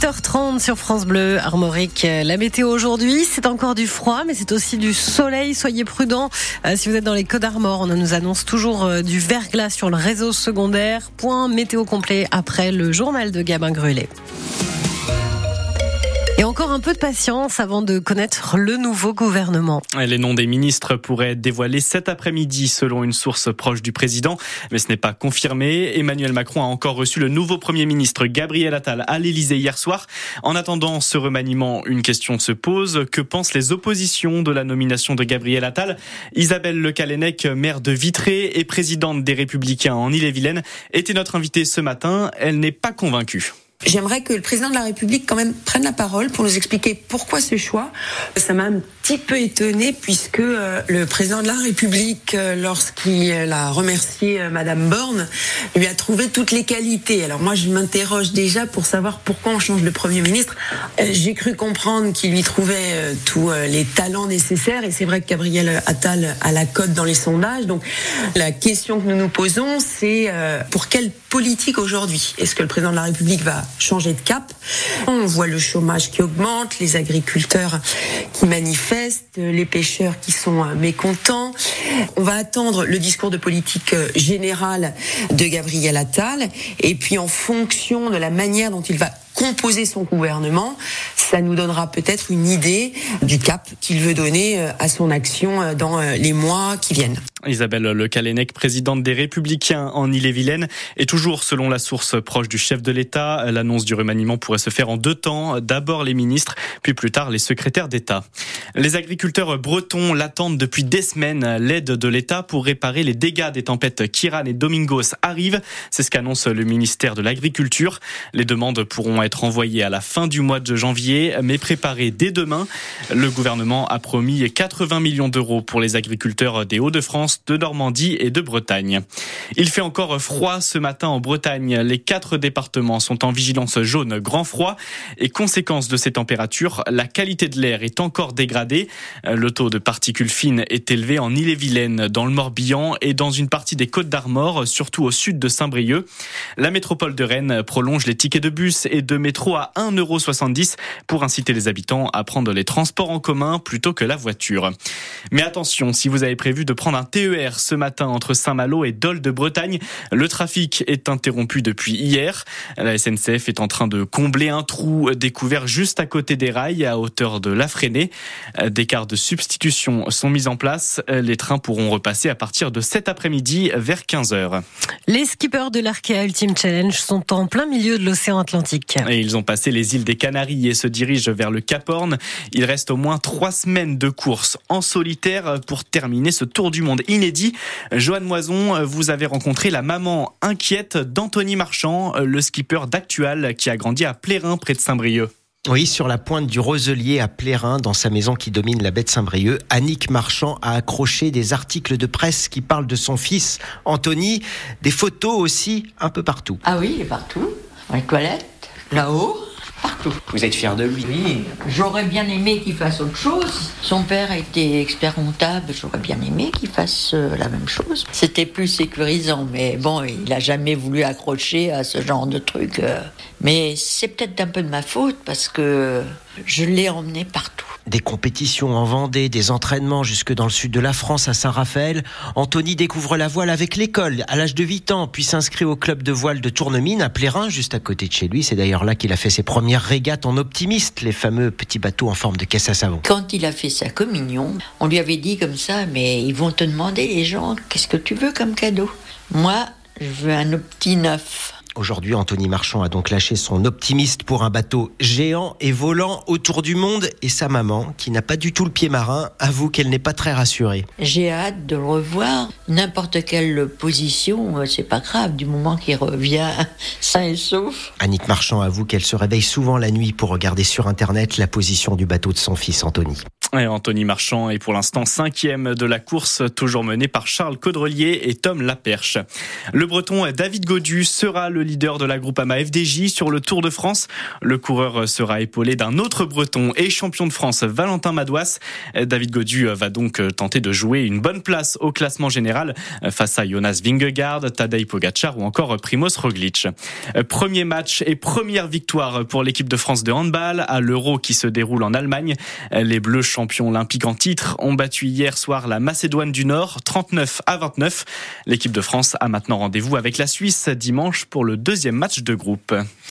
8h30 sur France Bleu, Armorique. La météo aujourd'hui, c'est encore du froid, mais c'est aussi du soleil. Soyez prudents. Euh, si vous êtes dans les Côtes d'Armor, on nous annonce toujours euh, du verglas sur le réseau secondaire. Point météo complet après le journal de Gabin Grulé. Encore un peu de patience avant de connaître le nouveau gouvernement. Les noms des ministres pourraient être dévoilés cet après-midi selon une source proche du président, mais ce n'est pas confirmé. Emmanuel Macron a encore reçu le nouveau Premier ministre Gabriel Attal à l'Élysée hier soir. En attendant ce remaniement, une question se pose. Que pensent les oppositions de la nomination de Gabriel Attal? Isabelle Le Calennec, maire de Vitré et présidente des Républicains en Ille-et-Vilaine, était notre invitée ce matin. Elle n'est pas convaincue. J'aimerais que le président de la République quand même prenne la parole pour nous expliquer pourquoi ce choix. Ça m'a un petit peu étonné puisque euh, le président de la République, euh, lorsqu'il a remercié euh, Madame Borne, lui a trouvé toutes les qualités. Alors moi, je m'interroge déjà pour savoir pourquoi on change le Premier ministre. J'ai cru comprendre qu'il lui trouvait tous les talents nécessaires et c'est vrai que Gabriel Attal a la cote dans les sondages. Donc la question que nous nous posons, c'est pour quelle politique aujourd'hui Est-ce que le président de la République va changer de cap. On voit le chômage qui augmente, les agriculteurs qui manifestent, les pêcheurs qui sont euh, mécontents. On va attendre le discours de politique euh, générale de Gabriel Attal et puis en fonction de la manière dont il va composer son gouvernement, ça nous donnera peut-être une idée du cap qu'il veut donner euh, à son action dans les mois qui viennent. Isabelle Le Calennec, présidente des Républicains en Ille-et-Vilaine, et toujours selon la source proche du chef de l'État, l'annonce du remaniement pourrait se faire en deux temps. D'abord les ministres, puis plus tard les secrétaires d'État. Les agriculteurs bretons l'attendent depuis des semaines. L'aide de l'État pour réparer les dégâts des tempêtes Kiran et Domingos arrive. C'est ce qu'annonce le ministère de l'Agriculture. Les demandes pourront être envoyées à la fin du mois de janvier, mais préparées dès demain. Le gouvernement a promis 80 millions d'euros pour les agriculteurs des Hauts-de-France de Normandie et de Bretagne. Il fait encore froid ce matin en Bretagne. Les quatre départements sont en vigilance jaune grand froid et conséquence de ces températures, la qualité de l'air est encore dégradée. Le taux de particules fines est élevé en Ille-et-Vilaine, dans le Morbihan et dans une partie des Côtes d'Armor, surtout au sud de Saint-Brieuc. La métropole de Rennes prolonge les tickets de bus et de métro à 1,70€ pour inciter les habitants à prendre les transports en commun plutôt que la voiture. Mais attention, si vous avez prévu de prendre un thé TER ce matin entre Saint-Malo et Dole de Bretagne. Le trafic est interrompu depuis hier. La SNCF est en train de combler un trou découvert juste à côté des rails à hauteur de la freinée. Des cartes de substitution sont mises en place. Les trains pourront repasser à partir de cet après-midi vers 15h. Les skippers de l'Arkea Ultimate Challenge sont en plein milieu de l'océan Atlantique. Et ils ont passé les îles des Canaries et se dirigent vers le Cap Horn. Il reste au moins trois semaines de course en solitaire pour terminer ce tour du monde inédit. Joanne Moison, vous avez rencontré la maman inquiète d'Anthony Marchand, le skipper d'Actual qui a grandi à Plérin près de Saint-Brieuc. Oui, sur la pointe du Roselier à Plérin, dans sa maison qui domine la baie de Saint-Brieuc, Annick Marchand a accroché des articles de presse qui parlent de son fils Anthony, des photos aussi un peu partout. Ah oui, partout. Dans les toilettes, là-haut. Vous êtes fier de lui Oui, j'aurais bien aimé qu'il fasse autre chose. Son père était expert comptable, j'aurais bien aimé qu'il fasse euh, la même chose. C'était plus sécurisant, mais bon, il n'a jamais voulu accrocher à ce genre de truc. Euh. Mais c'est peut-être un peu de ma faute parce que je l'ai emmené partout. Des compétitions en Vendée, des entraînements jusque dans le sud de la France, à Saint-Raphaël. Anthony découvre la voile avec l'école à l'âge de 8 ans, puis s'inscrit au club de voile de Tournemine à Plérin, juste à côté de chez lui. C'est d'ailleurs là qu'il a fait ses premières régates en optimiste, les fameux petits bateaux en forme de caisse à savon. Quand il a fait sa communion, on lui avait dit comme ça, mais ils vont te demander les gens, qu'est-ce que tu veux comme cadeau? Moi, je veux un petit neuf. Aujourd'hui, Anthony Marchand a donc lâché son optimiste pour un bateau géant et volant autour du monde et sa maman, qui n'a pas du tout le pied marin, avoue qu'elle n'est pas très rassurée. J'ai hâte de le revoir. N'importe quelle position, euh, c'est pas grave, du moment qu'il revient sain et sauf. Annick Marchand avoue qu'elle se réveille souvent la nuit pour regarder sur Internet la position du bateau de son fils Anthony. Anthony Marchand est pour l'instant cinquième de la course, toujours mené par Charles Caudrelier et Tom Laperche. Le breton David Godu sera le leader de la Groupama FDJ sur le Tour de France. Le coureur sera épaulé d'un autre breton et champion de France, Valentin Madouas. David Godu va donc tenter de jouer une bonne place au classement général face à Jonas Vingegaard, Tadej Pogacar ou encore Primoz Roglic. Premier match et première victoire pour l'équipe de France de handball à l'Euro qui se déroule en Allemagne. Les Bleus champions olympiques en titre ont battu hier soir la Macédoine du Nord 39 à 29. L'équipe de France a maintenant rendez-vous avec la Suisse dimanche pour le deuxième match de groupe.